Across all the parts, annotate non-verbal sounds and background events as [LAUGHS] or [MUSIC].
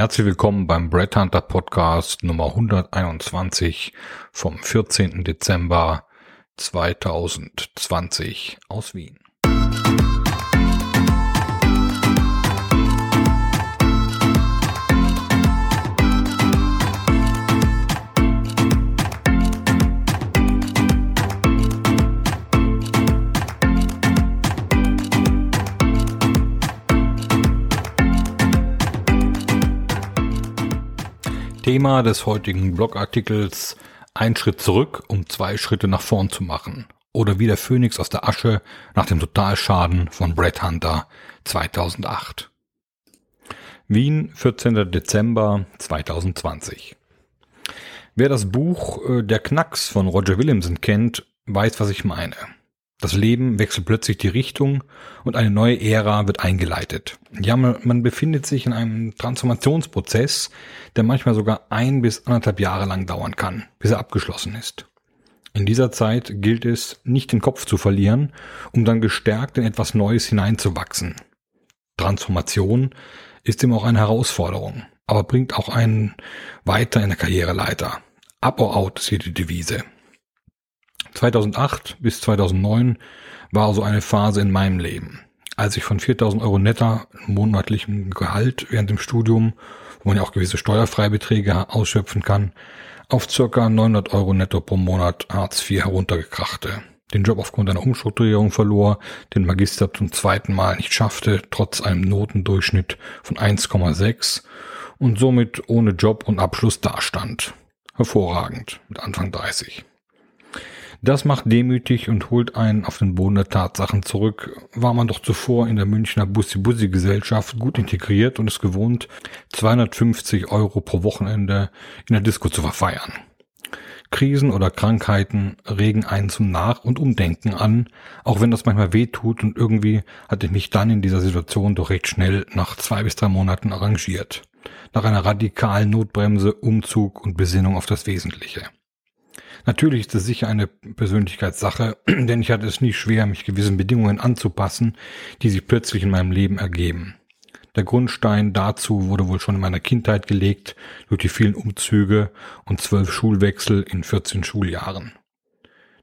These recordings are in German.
Herzlich willkommen beim Bread Hunter Podcast Nummer 121 vom 14. Dezember 2020 aus Wien. Thema des heutigen Blogartikels Ein Schritt zurück, um zwei Schritte nach vorn zu machen. Oder wie der Phönix aus der Asche nach dem Totalschaden von Brett Hunter 2008. Wien, 14. Dezember 2020. Wer das Buch äh, Der Knacks von Roger Williamson kennt, weiß, was ich meine. Das Leben wechselt plötzlich die Richtung und eine neue Ära wird eingeleitet. Ja, man, man, befindet sich in einem Transformationsprozess, der manchmal sogar ein bis anderthalb Jahre lang dauern kann, bis er abgeschlossen ist. In dieser Zeit gilt es, nicht den Kopf zu verlieren, um dann gestärkt in etwas Neues hineinzuwachsen. Transformation ist immer auch eine Herausforderung, aber bringt auch einen weiter in der Karriereleiter. Up or out ist hier die Devise. 2008 bis 2009 war so eine Phase in meinem Leben. Als ich von 4000 Euro netter monatlichem Gehalt während dem Studium, wo man ja auch gewisse Steuerfreibeträge ausschöpfen kann, auf circa 900 Euro netto pro Monat Hartz IV heruntergekrachte. Den Job aufgrund einer Umstrukturierung verlor, den Magister zum zweiten Mal nicht schaffte, trotz einem Notendurchschnitt von 1,6 und somit ohne Job und Abschluss dastand. Hervorragend, mit Anfang 30. Das macht demütig und holt einen auf den Boden der Tatsachen zurück. War man doch zuvor in der Münchner Bussi-Bussi-Gesellschaft gut integriert und es gewohnt, 250 Euro pro Wochenende in der Disco zu verfeiern. Krisen oder Krankheiten regen einen zum Nach- und Umdenken an, auch wenn das manchmal weh tut und irgendwie hatte ich mich dann in dieser Situation doch recht schnell nach zwei bis drei Monaten arrangiert. Nach einer radikalen Notbremse, Umzug und Besinnung auf das Wesentliche. Natürlich ist es sicher eine Persönlichkeitssache, [CLEARS THROAT] denn ich hatte es nie schwer, mich gewissen Bedingungen anzupassen, die sich plötzlich in meinem Leben ergeben. Der Grundstein dazu wurde wohl schon in meiner Kindheit gelegt durch die vielen Umzüge und zwölf Schulwechsel in 14 Schuljahren.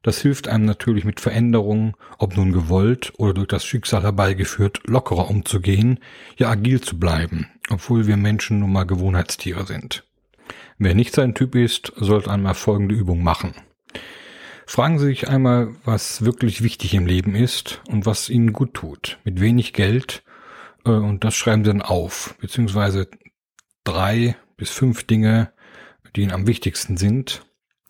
Das hilft einem natürlich mit Veränderungen, ob nun gewollt oder durch das Schicksal herbeigeführt, lockerer umzugehen, ja agil zu bleiben, obwohl wir Menschen nun mal Gewohnheitstiere sind. Wer nicht sein Typ ist, sollte einmal folgende Übung machen. Fragen Sie sich einmal, was wirklich wichtig im Leben ist und was Ihnen gut tut. Mit wenig Geld äh, und das schreiben Sie dann auf, beziehungsweise drei bis fünf Dinge, die Ihnen am wichtigsten sind.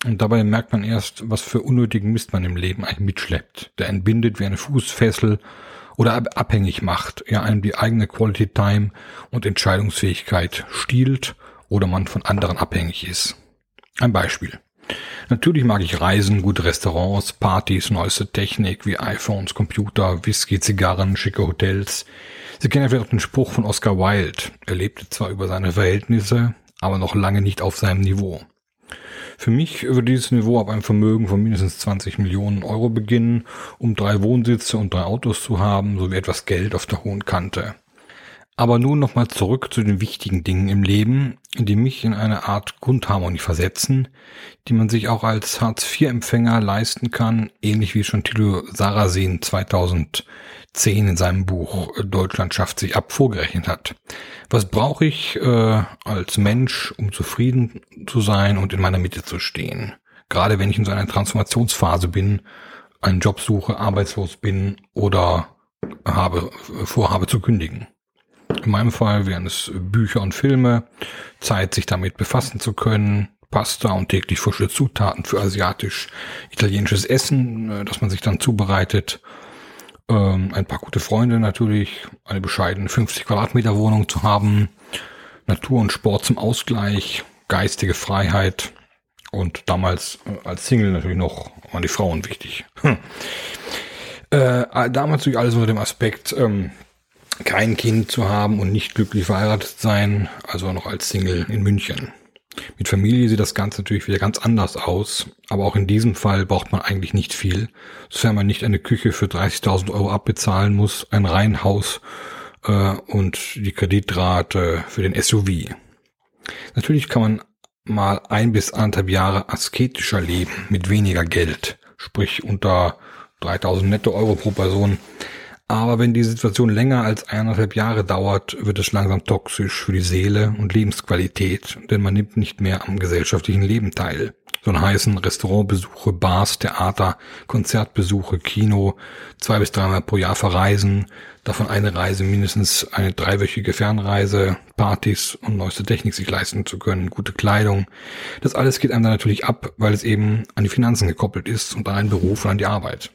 Und dabei merkt man erst, was für unnötigen Mist man im Leben eigentlich mitschleppt, der entbindet wie eine Fußfessel oder abhängig macht, ja einem die eigene Quality Time und Entscheidungsfähigkeit stiehlt oder man von anderen abhängig ist. Ein Beispiel. Natürlich mag ich Reisen, gute Restaurants, Partys, neueste Technik wie iPhones, Computer, Whisky, Zigarren, schicke Hotels. Sie kennen vielleicht auch den Spruch von Oscar Wilde. Er lebte zwar über seine Verhältnisse, aber noch lange nicht auf seinem Niveau. Für mich würde dieses Niveau ab einem Vermögen von mindestens 20 Millionen Euro beginnen, um drei Wohnsitze und drei Autos zu haben, sowie etwas Geld auf der hohen Kante. Aber nun nochmal zurück zu den wichtigen Dingen im Leben, die mich in eine Art Grundharmonie versetzen, die man sich auch als Hartz-IV-Empfänger leisten kann, ähnlich wie schon Thilo Sarasin 2010 in seinem Buch Deutschland schafft sich ab vorgerechnet hat. Was brauche ich äh, als Mensch, um zufrieden zu sein und in meiner Mitte zu stehen? Gerade wenn ich in so einer Transformationsphase bin, einen Job suche, arbeitslos bin oder habe, vorhabe zu kündigen. In meinem Fall wären es Bücher und Filme, Zeit, sich damit befassen zu können, Pasta und täglich frische Zutaten für asiatisch-italienisches Essen, äh, das man sich dann zubereitet. Ähm, ein paar gute Freunde natürlich, eine bescheidene 50 Quadratmeter Wohnung zu haben, Natur und Sport zum Ausgleich, geistige Freiheit und damals äh, als Single natürlich noch waren die Frauen wichtig. Hm. Äh, damals natürlich alles unter dem Aspekt, ähm, kein Kind zu haben und nicht glücklich verheiratet sein, also noch als Single in München. Mit Familie sieht das Ganze natürlich wieder ganz anders aus, aber auch in diesem Fall braucht man eigentlich nicht viel, sofern man nicht eine Küche für 30.000 Euro abbezahlen muss, ein Reihenhaus äh, und die Kreditrate für den SUV. Natürlich kann man mal ein bis anderthalb Jahre asketischer leben mit weniger Geld, sprich unter 3000 netto Euro pro Person. Aber wenn die Situation länger als eineinhalb Jahre dauert, wird es langsam toxisch für die Seele und Lebensqualität, denn man nimmt nicht mehr am gesellschaftlichen Leben teil. So heißen Restaurantbesuche, Bars, Theater, Konzertbesuche, Kino, zwei bis dreimal pro Jahr verreisen, davon eine Reise mindestens eine dreiwöchige Fernreise, Partys und neueste Technik sich leisten zu können, gute Kleidung. Das alles geht einem dann natürlich ab, weil es eben an die Finanzen gekoppelt ist und an einen Beruf und an die Arbeit.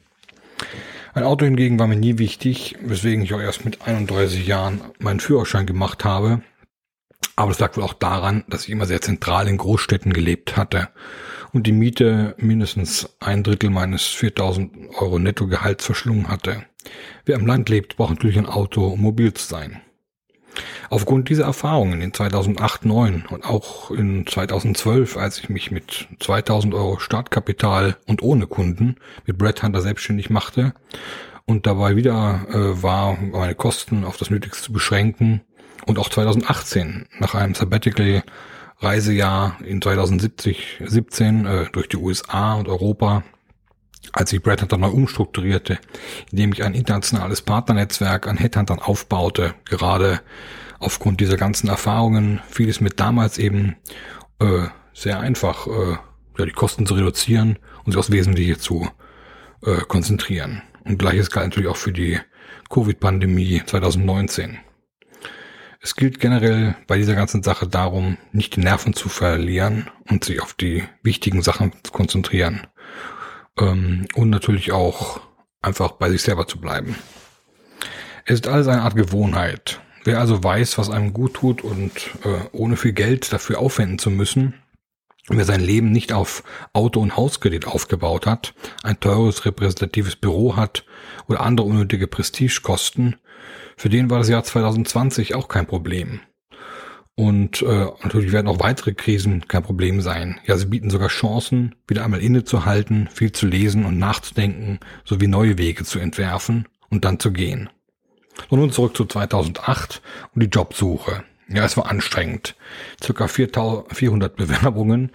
Ein Auto hingegen war mir nie wichtig, weswegen ich auch erst mit 31 Jahren meinen Führerschein gemacht habe. Aber das lag wohl auch daran, dass ich immer sehr zentral in Großstädten gelebt hatte und die Miete mindestens ein Drittel meines 4000 Euro Nettogehalts verschlungen hatte. Wer im Land lebt, braucht natürlich ein Auto, um mobil zu sein. Aufgrund dieser Erfahrungen in 2008, 2009 und auch in 2012, als ich mich mit 2000 Euro Startkapital und ohne Kunden mit Brad Hunter selbstständig machte und dabei wieder äh, war, meine Kosten auf das Nötigste zu beschränken und auch 2018 nach einem Sabbatical Reisejahr in 2070, 17 äh, durch die USA und Europa, als ich Brad Hunter neu umstrukturierte, indem ich ein internationales Partnernetzwerk an Headhuntern aufbaute, gerade aufgrund dieser ganzen Erfahrungen fiel es mir damals eben äh, sehr einfach, äh, ja, die Kosten zu reduzieren und sich aufs Wesentliche zu äh, konzentrieren. Und gleiches galt natürlich auch für die Covid-Pandemie 2019. Es gilt generell bei dieser ganzen Sache darum, nicht die Nerven zu verlieren und sich auf die wichtigen Sachen zu konzentrieren. Ähm, und natürlich auch einfach bei sich selber zu bleiben. Es ist alles eine Art Gewohnheit. Wer also weiß, was einem gut tut und äh, ohne viel Geld dafür aufwenden zu müssen, wer sein Leben nicht auf Auto- und Hauskredit aufgebaut hat, ein teures repräsentatives Büro hat oder andere unnötige Prestigekosten, für den war das Jahr 2020 auch kein Problem. Und äh, natürlich werden auch weitere Krisen kein Problem sein. Ja, sie bieten sogar Chancen, wieder einmal innezuhalten, viel zu lesen und nachzudenken, sowie neue Wege zu entwerfen und dann zu gehen. Und nun zurück zu 2008 und die Jobsuche. Ja, es war anstrengend. Circa 400 Bewerbungen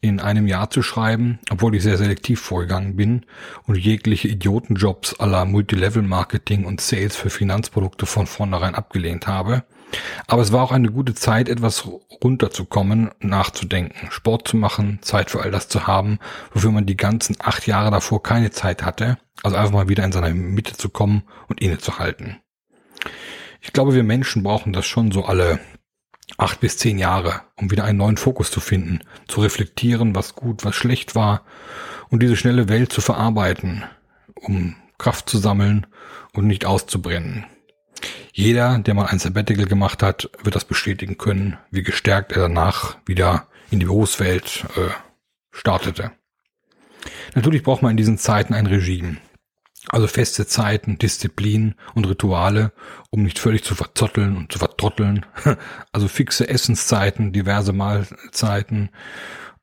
in einem Jahr zu schreiben, obwohl ich sehr selektiv vorgegangen bin und jegliche Idiotenjobs aller Multilevel-Marketing und Sales für Finanzprodukte von vornherein abgelehnt habe. Aber es war auch eine gute Zeit, etwas runterzukommen, nachzudenken, Sport zu machen, Zeit für all das zu haben, wofür man die ganzen acht Jahre davor keine Zeit hatte. Also einfach mal wieder in seiner Mitte zu kommen und innezuhalten. Ich glaube, wir Menschen brauchen das schon so alle acht bis zehn Jahre, um wieder einen neuen Fokus zu finden, zu reflektieren, was gut, was schlecht war und diese schnelle Welt zu verarbeiten, um Kraft zu sammeln und nicht auszubrennen. Jeder, der mal ein Sabbatical gemacht hat, wird das bestätigen können, wie gestärkt er danach wieder in die Berufswelt äh, startete. Natürlich braucht man in diesen Zeiten ein Regime. Also feste Zeiten, Disziplin und Rituale, um nicht völlig zu verzotteln und zu vertrotteln. [LAUGHS] Also fixe Essenszeiten, diverse Mahlzeiten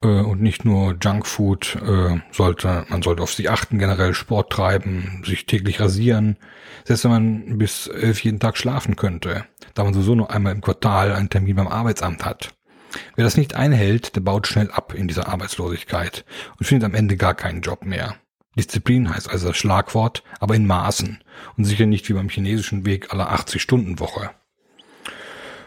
äh, und nicht nur Junkfood. Äh, sollte man sollte auf sich achten, generell Sport treiben, sich täglich rasieren. Selbst wenn man bis elf jeden Tag schlafen könnte, da man sowieso nur einmal im Quartal einen Termin beim Arbeitsamt hat. Wer das nicht einhält, der baut schnell ab in dieser Arbeitslosigkeit und findet am Ende gar keinen Job mehr. Disziplin heißt also das Schlagwort, aber in Maßen und sicher nicht wie beim chinesischen Weg aller 80 Stunden Woche.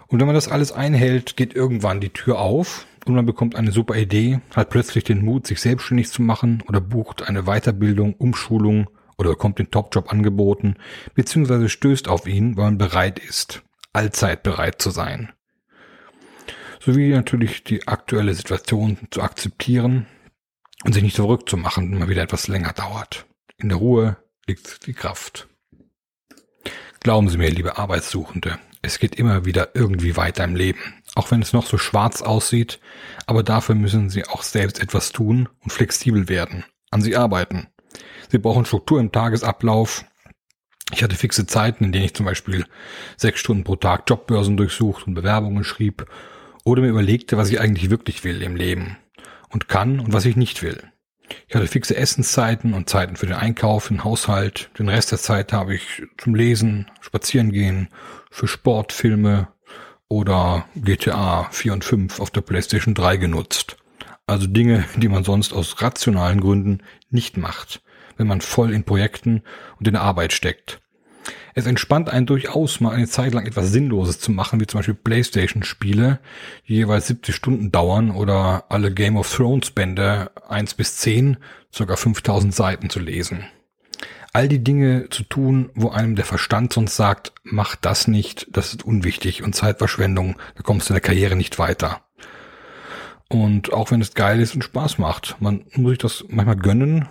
Und wenn man das alles einhält, geht irgendwann die Tür auf und man bekommt eine super Idee, hat plötzlich den Mut, sich selbstständig zu machen oder bucht eine Weiterbildung, Umschulung oder bekommt den Topjob angeboten, beziehungsweise stößt auf ihn, weil man bereit ist, allzeit bereit zu sein. Sowie natürlich die aktuelle Situation zu akzeptieren und sich nicht verrückt zu machen, wenn mal wieder etwas länger dauert. In der Ruhe liegt die Kraft. Glauben Sie mir, liebe Arbeitssuchende, es geht immer wieder irgendwie weiter im Leben, auch wenn es noch so schwarz aussieht, aber dafür müssen Sie auch selbst etwas tun und flexibel werden, an Sie arbeiten. Sie brauchen Struktur im Tagesablauf. Ich hatte fixe Zeiten, in denen ich zum Beispiel sechs Stunden pro Tag Jobbörsen durchsucht und Bewerbungen schrieb oder mir überlegte, was ich eigentlich wirklich will im Leben und kann und was ich nicht will. Ich hatte fixe Essenszeiten und Zeiten für den Einkauf, den Haushalt. Den Rest der Zeit habe ich zum Lesen, Spazieren gehen, für Sport, Filme oder GTA 4 und 5 auf der PlayStation 3 genutzt. Also Dinge, die man sonst aus rationalen Gründen nicht macht, wenn man voll in Projekten und in der Arbeit steckt. Es entspannt einen durchaus mal eine Zeit lang etwas Sinnloses zu machen, wie zum Beispiel Playstation-Spiele, die jeweils 70 Stunden dauern oder alle Game of Thrones Bände 1 bis 10, ca. 5000 Seiten zu lesen. All die Dinge zu tun, wo einem der Verstand sonst sagt, mach das nicht, das ist unwichtig und Zeitverschwendung, da kommst du in der Karriere nicht weiter. Und auch wenn es geil ist und Spaß macht, man muss sich das manchmal gönnen.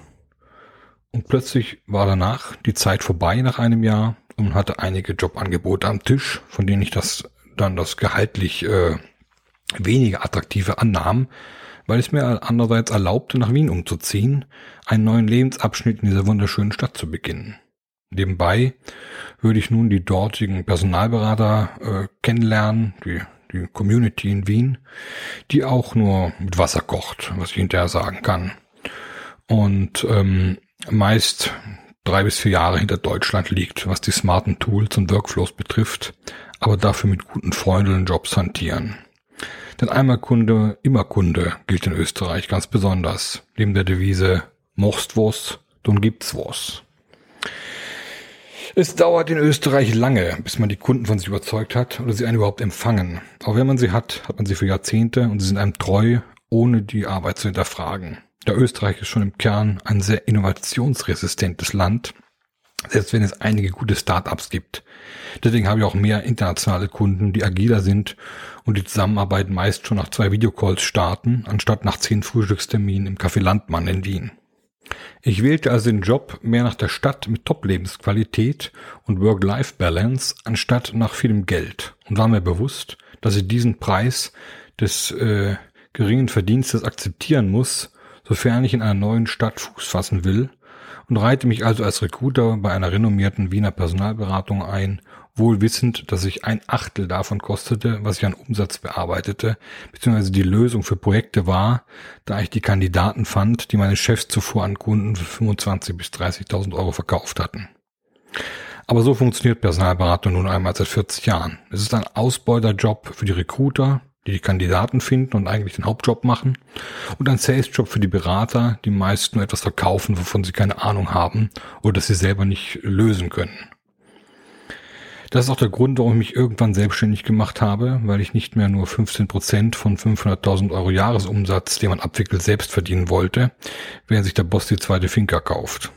Und plötzlich war danach die Zeit vorbei nach einem Jahr und hatte einige Jobangebote am Tisch, von denen ich das dann das gehaltlich äh, weniger attraktive annahm, weil es mir andererseits erlaubte, nach Wien umzuziehen, einen neuen Lebensabschnitt in dieser wunderschönen Stadt zu beginnen. Nebenbei würde ich nun die dortigen Personalberater äh, kennenlernen, die, die Community in Wien, die auch nur mit Wasser kocht, was ich hinterher sagen kann. Und ähm, meist drei bis vier Jahre hinter Deutschland liegt, was die smarten Tools und Workflows betrifft, aber dafür mit guten Freunden Jobs hantieren. Denn einmal Kunde, immer Kunde gilt in Österreich ganz besonders, neben der Devise Mochst was, dann gibt's was. Es dauert in Österreich lange, bis man die Kunden von sich überzeugt hat oder sie einen überhaupt empfangen. Auch wenn man sie hat, hat man sie für Jahrzehnte und sie sind einem treu, ohne die Arbeit zu hinterfragen. Der Österreich ist schon im Kern ein sehr innovationsresistentes Land, selbst wenn es einige gute Startups gibt. Deswegen habe ich auch mehr internationale Kunden, die agiler sind und die Zusammenarbeit meist schon nach zwei Videocalls starten, anstatt nach zehn Frühstücksterminen im Café Landmann in Wien. Ich wählte also den Job mehr nach der Stadt mit Top-Lebensqualität und Work-Life-Balance anstatt nach vielem Geld und war mir bewusst, dass ich diesen Preis des äh, geringen Verdienstes akzeptieren muss, sofern ich in einer neuen Stadt Fuß fassen will, und reite mich also als Recruiter bei einer renommierten Wiener Personalberatung ein, wohl wissend, dass ich ein Achtel davon kostete, was ich an Umsatz bearbeitete, beziehungsweise die Lösung für Projekte war, da ich die Kandidaten fand, die meine Chefs zuvor an Kunden für 25.000 bis 30.000 Euro verkauft hatten. Aber so funktioniert Personalberatung nun einmal seit 40 Jahren. Es ist ein Ausbeuterjob für die Recruiter, die die Kandidaten finden und eigentlich den Hauptjob machen. Und ein Sales-Job für die Berater, die meist nur etwas verkaufen, wovon sie keine Ahnung haben oder das sie selber nicht lösen können. Das ist auch der Grund, warum ich mich irgendwann selbstständig gemacht habe, weil ich nicht mehr nur 15 Prozent von 500.000 Euro Jahresumsatz, den man abwickelt, selbst verdienen wollte, während sich der Boss die zweite Finca kauft.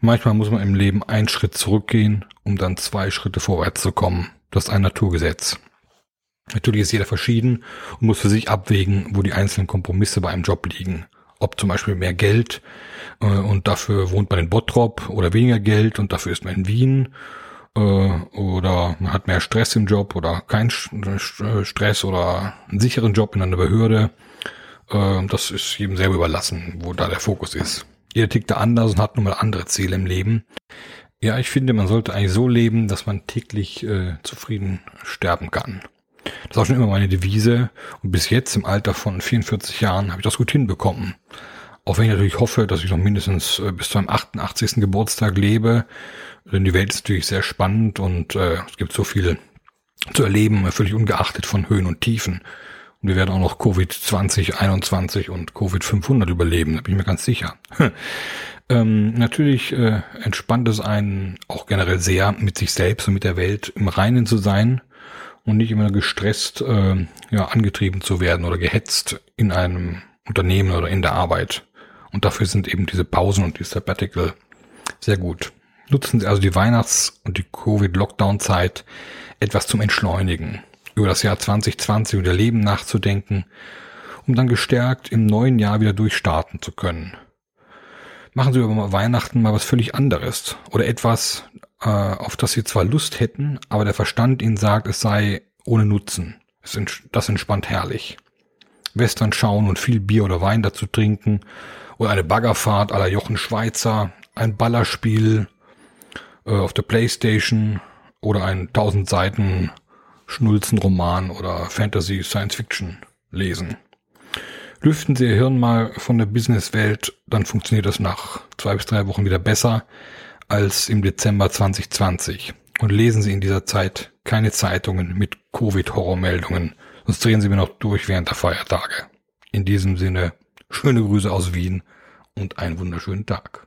Manchmal muss man im Leben einen Schritt zurückgehen, um dann zwei Schritte vorwärts zu kommen. Das ist ein Naturgesetz. Natürlich ist jeder verschieden und muss für sich abwägen, wo die einzelnen Kompromisse bei einem Job liegen. Ob zum Beispiel mehr Geld äh, und dafür wohnt man in Bottrop oder weniger Geld und dafür ist man in Wien äh, oder man hat mehr Stress im Job oder kein äh, Stress oder einen sicheren Job in einer Behörde. Äh, das ist jedem selber überlassen, wo da der Fokus ist. Jeder tickt da anders und hat nun mal andere Ziele im Leben. Ja, ich finde, man sollte eigentlich so leben, dass man täglich äh, zufrieden sterben kann. Das war schon immer meine Devise und bis jetzt im Alter von 44 Jahren habe ich das gut hinbekommen. Auch wenn ich natürlich hoffe, dass ich noch mindestens äh, bis zu meinem 88. Geburtstag lebe, denn die Welt ist natürlich sehr spannend und äh, es gibt so viel zu erleben, völlig ungeachtet von Höhen und Tiefen. Und wir werden auch noch Covid 2021 und Covid 500 überleben, da bin ich mir ganz sicher. ähm, natürlich äh, entspannt es einen auch generell sehr, mit sich selbst und mit der Welt im Reinen zu sein und nicht immer gestresst äh, ja, angetrieben zu werden oder gehetzt in einem Unternehmen oder in der Arbeit. Und dafür sind eben diese Pausen und die Sabbatical sehr gut. Nutzen Sie also die Weihnachts- und die Covid-Lockdown-Zeit etwas zum Entschleunigen, über das Jahr 2020 und Ihr Leben nachzudenken, um dann gestärkt im neuen Jahr wieder durchstarten zu können. Machen Sie über Weihnachten mal was völlig anderes oder etwas, äh, auf das sie zwar Lust hätten, aber der Verstand ihnen sagt, es sei ohne Nutzen. Es das entspannt herrlich. Western schauen und viel Bier oder Wein dazu trinken oder eine Baggerfahrt aller Jochen Schweizer, ein Ballerspiel äh, auf der Playstation oder ein tausend Seiten Schnulzenroman oder Fantasy Science Fiction lesen. Lüften Sie Ihr Hirn mal von der Businesswelt, dann funktioniert das nach zwei bis drei Wochen wieder besser, als im Dezember 2020 und lesen Sie in dieser Zeit keine Zeitungen mit Covid-Horrormeldungen, sonst drehen sie mir noch durch während der Feiertage. In diesem Sinne, schöne Grüße aus Wien und einen wunderschönen Tag.